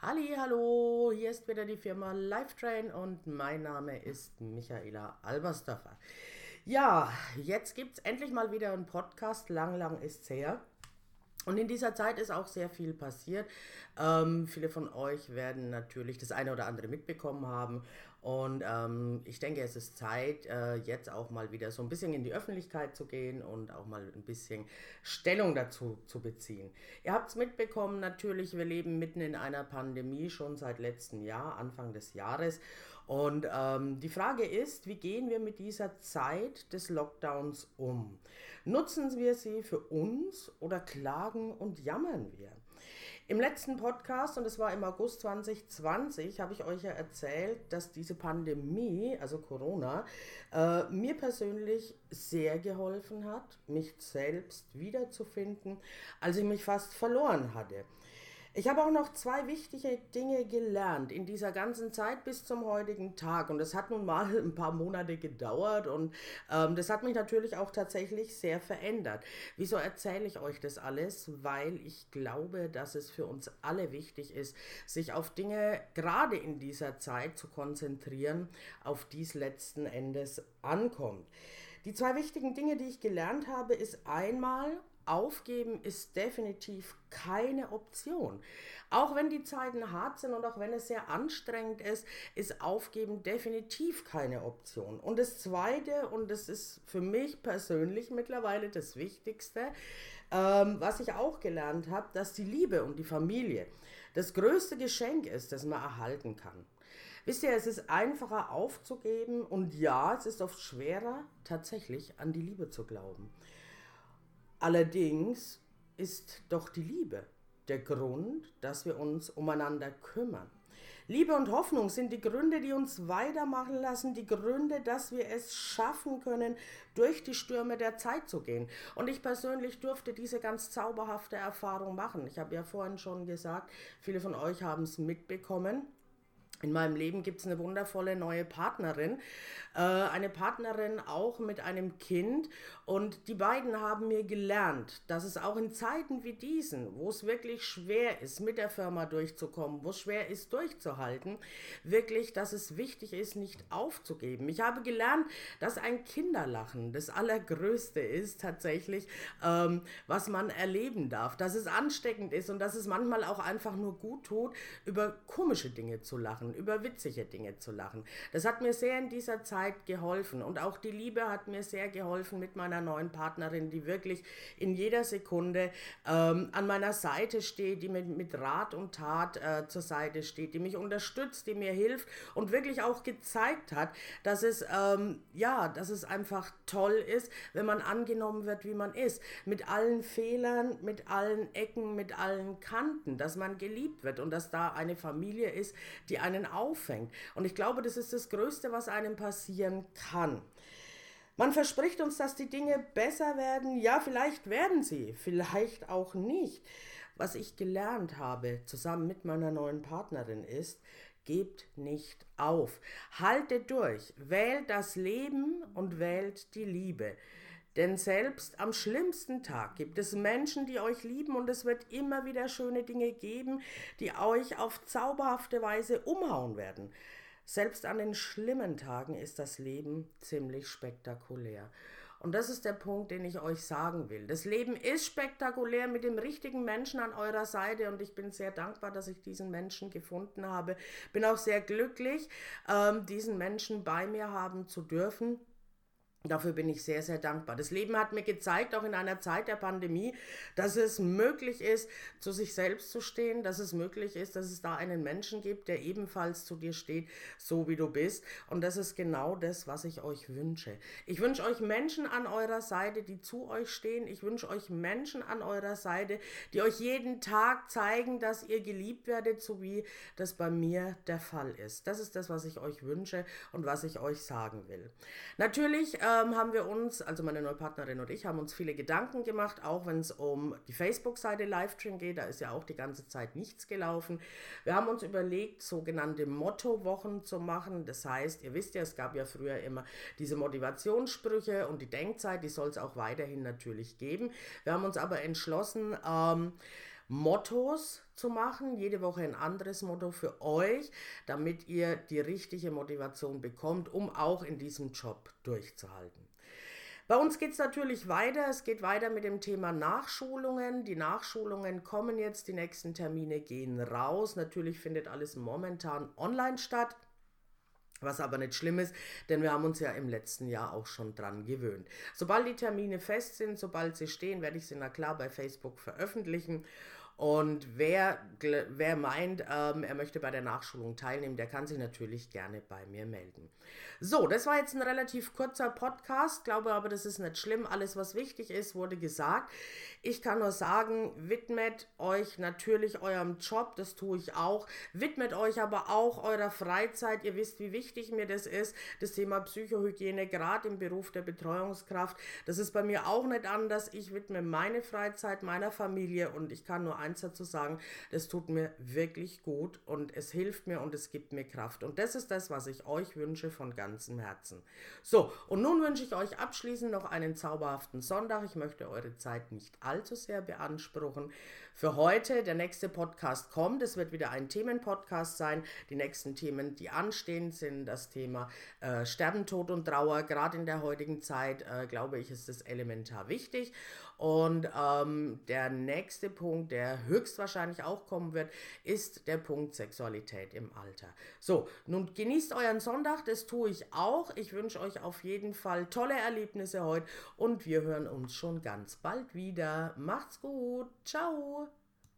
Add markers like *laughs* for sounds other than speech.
Halli, hallo, hier ist wieder die Firma Lifetrain und mein Name ist Michaela Albersdorfer. Ja, jetzt gibt es endlich mal wieder einen Podcast, lang, lang ist's her. Und in dieser Zeit ist auch sehr viel passiert. Ähm, viele von euch werden natürlich das eine oder andere mitbekommen haben. Und ähm, ich denke, es ist Zeit, äh, jetzt auch mal wieder so ein bisschen in die Öffentlichkeit zu gehen und auch mal ein bisschen Stellung dazu zu beziehen. Ihr habt es mitbekommen, natürlich, wir leben mitten in einer Pandemie schon seit letztem Jahr, Anfang des Jahres. Und ähm, die Frage ist, wie gehen wir mit dieser Zeit des Lockdowns um? Nutzen wir sie für uns oder klagen und jammern wir? Im letzten Podcast, und es war im August 2020, habe ich euch ja erzählt, dass diese Pandemie, also Corona, äh, mir persönlich sehr geholfen hat, mich selbst wiederzufinden, als ich mich fast verloren hatte. Ich habe auch noch zwei wichtige Dinge gelernt in dieser ganzen Zeit bis zum heutigen Tag. Und das hat nun mal *laughs* ein paar Monate gedauert und ähm, das hat mich natürlich auch tatsächlich sehr verändert. Wieso erzähle ich euch das alles? Weil ich glaube, dass es für uns alle wichtig ist, sich auf Dinge gerade in dieser Zeit zu konzentrieren, auf die es letzten Endes ankommt. Die zwei wichtigen Dinge, die ich gelernt habe, ist einmal, Aufgeben ist definitiv keine Option. Auch wenn die Zeiten hart sind und auch wenn es sehr anstrengend ist, ist Aufgeben definitiv keine Option. Und das Zweite, und das ist für mich persönlich mittlerweile das Wichtigste, ähm, was ich auch gelernt habe, dass die Liebe und die Familie das größte Geschenk ist, das man erhalten kann. Wisst ihr, es ist einfacher aufzugeben und ja, es ist oft schwerer, tatsächlich an die Liebe zu glauben. Allerdings ist doch die Liebe der Grund, dass wir uns umeinander kümmern. Liebe und Hoffnung sind die Gründe, die uns weitermachen lassen, die Gründe, dass wir es schaffen können, durch die Stürme der Zeit zu gehen. Und ich persönlich durfte diese ganz zauberhafte Erfahrung machen. Ich habe ja vorhin schon gesagt, viele von euch haben es mitbekommen. In meinem Leben gibt es eine wundervolle neue Partnerin, äh, eine Partnerin auch mit einem Kind. Und die beiden haben mir gelernt, dass es auch in Zeiten wie diesen, wo es wirklich schwer ist, mit der Firma durchzukommen, wo es schwer ist, durchzuhalten, wirklich, dass es wichtig ist, nicht aufzugeben. Ich habe gelernt, dass ein Kinderlachen das Allergrößte ist tatsächlich, ähm, was man erleben darf, dass es ansteckend ist und dass es manchmal auch einfach nur gut tut, über komische Dinge zu lachen lachen, über witzige Dinge zu lachen. Das hat mir sehr in dieser Zeit geholfen und auch die Liebe hat mir sehr geholfen mit meiner neuen Partnerin, die wirklich in jeder Sekunde ähm, an meiner Seite steht, die mit, mit Rat und Tat äh, zur Seite steht, die mich unterstützt, die mir hilft und wirklich auch gezeigt hat, dass es ähm, ja, dass es einfach toll ist, wenn man angenommen wird, wie man ist, mit allen Fehlern, mit allen Ecken, mit allen Kanten, dass man geliebt wird und dass da eine Familie ist, die einen einen auffängt. Und ich glaube, das ist das Größte, was einem passieren kann. Man verspricht uns, dass die Dinge besser werden. Ja, vielleicht werden sie, vielleicht auch nicht. Was ich gelernt habe, zusammen mit meiner neuen Partnerin, ist, gebt nicht auf. Haltet durch, wählt das Leben und wählt die Liebe. Denn selbst am schlimmsten Tag gibt es Menschen, die euch lieben und es wird immer wieder schöne Dinge geben, die euch auf zauberhafte Weise umhauen werden. Selbst an den schlimmen Tagen ist das Leben ziemlich spektakulär. Und das ist der Punkt, den ich euch sagen will. Das Leben ist spektakulär mit dem richtigen Menschen an eurer Seite und ich bin sehr dankbar, dass ich diesen Menschen gefunden habe. Bin auch sehr glücklich, ähm, diesen Menschen bei mir haben zu dürfen. Dafür bin ich sehr, sehr dankbar. Das Leben hat mir gezeigt, auch in einer Zeit der Pandemie, dass es möglich ist, zu sich selbst zu stehen, dass es möglich ist, dass es da einen Menschen gibt, der ebenfalls zu dir steht, so wie du bist. Und das ist genau das, was ich euch wünsche. Ich wünsche euch Menschen an eurer Seite, die zu euch stehen. Ich wünsche euch Menschen an eurer Seite, die euch jeden Tag zeigen, dass ihr geliebt werdet, so wie das bei mir der Fall ist. Das ist das, was ich euch wünsche und was ich euch sagen will. Natürlich, ähm, haben wir uns, also meine neue Partnerin und ich, haben uns viele Gedanken gemacht, auch wenn es um die Facebook-Seite Livestream geht, da ist ja auch die ganze Zeit nichts gelaufen. Wir haben uns überlegt, sogenannte Motto-Wochen zu machen. Das heißt, ihr wisst ja, es gab ja früher immer diese Motivationssprüche und die Denkzeit, die soll es auch weiterhin natürlich geben. Wir haben uns aber entschlossen, ähm, Mottos zu machen, jede Woche ein anderes Motto für euch, damit ihr die richtige Motivation bekommt, um auch in diesem Job durchzuhalten. Bei uns geht es natürlich weiter. Es geht weiter mit dem Thema Nachschulungen. Die Nachschulungen kommen jetzt, die nächsten Termine gehen raus. Natürlich findet alles momentan online statt. Was aber nicht schlimm ist, denn wir haben uns ja im letzten Jahr auch schon dran gewöhnt. Sobald die Termine fest sind, sobald sie stehen, werde ich sie na klar bei Facebook veröffentlichen. Und wer, wer meint, ähm, er möchte bei der Nachschulung teilnehmen, der kann sich natürlich gerne bei mir melden. So, das war jetzt ein relativ kurzer Podcast, glaube aber, das ist nicht schlimm. Alles, was wichtig ist, wurde gesagt. Ich kann nur sagen, widmet euch natürlich eurem Job, das tue ich auch. Widmet euch aber auch eurer Freizeit. Ihr wisst, wie wichtig mir das ist. Das Thema Psychohygiene, gerade im Beruf der Betreuungskraft. Das ist bei mir auch nicht anders. Ich widme meine Freizeit meiner Familie und ich kann nur eins dazu sagen, das tut mir wirklich gut und es hilft mir und es gibt mir Kraft. Und das ist das, was ich euch wünsche von ganzem Herzen. So, und nun wünsche ich euch abschließend noch einen zauberhaften Sonntag. Ich möchte eure Zeit nicht allzu sehr beanspruchen. Für heute, der nächste Podcast kommt. Es wird wieder ein Themenpodcast sein. Die nächsten Themen, die anstehen, sind das Thema äh, Sterben, Tod und Trauer. Gerade in der heutigen Zeit, äh, glaube ich, ist es elementar wichtig. Und ähm, der nächste Punkt, der höchstwahrscheinlich auch kommen wird, ist der Punkt Sexualität im Alter. So, nun genießt euren Sonntag, das tue ich auch. Ich wünsche euch auf jeden Fall tolle Erlebnisse heute und wir hören uns schon ganz bald wieder. Macht's gut. Ciao.